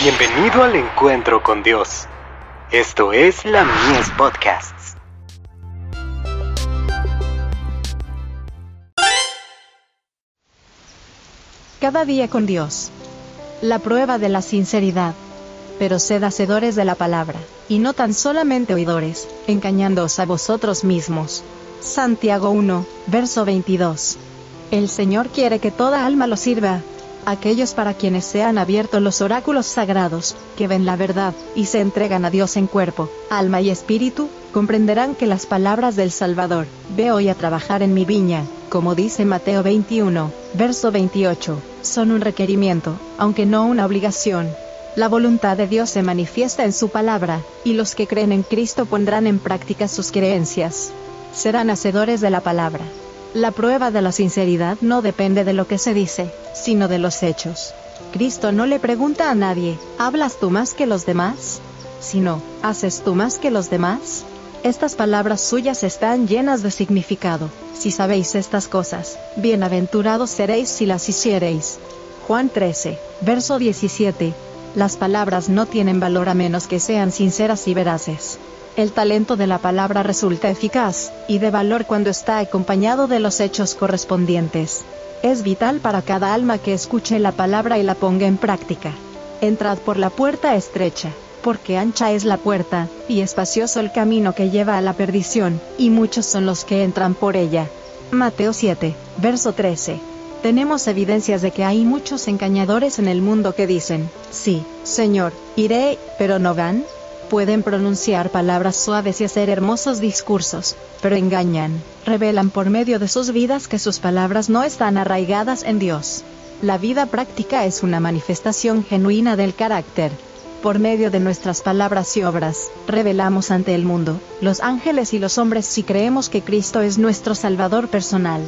Bienvenido al encuentro con Dios. Esto es la Mies Podcasts. Cada día con Dios. La prueba de la sinceridad. Pero sed hacedores de la palabra, y no tan solamente oidores, engañándoos a vosotros mismos. Santiago 1, verso 22. El Señor quiere que toda alma lo sirva, aquellos para quienes se han abierto los oráculos sagrados, que ven la verdad, y se entregan a Dios en cuerpo, alma y espíritu, comprenderán que las palabras del Salvador, ve hoy a trabajar en mi viña, como dice Mateo 21, verso 28, son un requerimiento, aunque no una obligación. La voluntad de Dios se manifiesta en su palabra, y los que creen en Cristo pondrán en práctica sus creencias. Serán hacedores de la palabra. La prueba de la sinceridad no depende de lo que se dice, sino de los hechos. Cristo no le pregunta a nadie, ¿hablas tú más que los demás? Sino, ¿haces tú más que los demás? Estas palabras suyas están llenas de significado. Si sabéis estas cosas, bienaventurados seréis si las hiciereis. Juan 13, verso 17. Las palabras no tienen valor a menos que sean sinceras y veraces. El talento de la palabra resulta eficaz, y de valor cuando está acompañado de los hechos correspondientes. Es vital para cada alma que escuche la palabra y la ponga en práctica. Entrad por la puerta estrecha, porque ancha es la puerta, y espacioso el camino que lleva a la perdición, y muchos son los que entran por ella. Mateo 7, verso 13. Tenemos evidencias de que hay muchos engañadores en el mundo que dicen, sí, Señor, iré, pero no van. Pueden pronunciar palabras suaves y hacer hermosos discursos, pero engañan, revelan por medio de sus vidas que sus palabras no están arraigadas en Dios. La vida práctica es una manifestación genuina del carácter. Por medio de nuestras palabras y obras, revelamos ante el mundo, los ángeles y los hombres si creemos que Cristo es nuestro Salvador personal.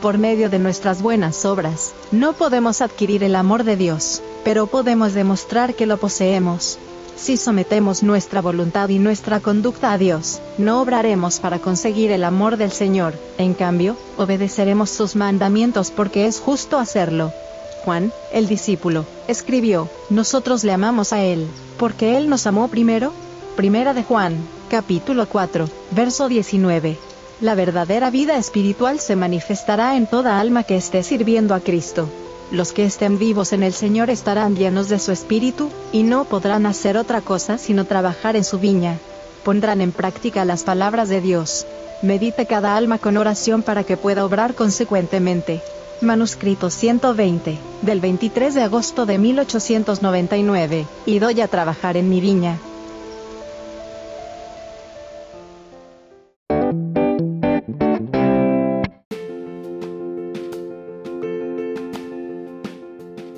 Por medio de nuestras buenas obras, no podemos adquirir el amor de Dios, pero podemos demostrar que lo poseemos. Si sometemos nuestra voluntad y nuestra conducta a Dios, no obraremos para conseguir el amor del Señor, en cambio, obedeceremos sus mandamientos porque es justo hacerlo. Juan, el discípulo, escribió, nosotros le amamos a Él, porque Él nos amó primero. Primera de Juan, capítulo 4, verso 19. La verdadera vida espiritual se manifestará en toda alma que esté sirviendo a Cristo. Los que estén vivos en el Señor estarán llenos de su espíritu, y no podrán hacer otra cosa sino trabajar en su viña. Pondrán en práctica las palabras de Dios. Medite cada alma con oración para que pueda obrar consecuentemente. Manuscrito 120, del 23 de agosto de 1899, y doy a trabajar en mi viña.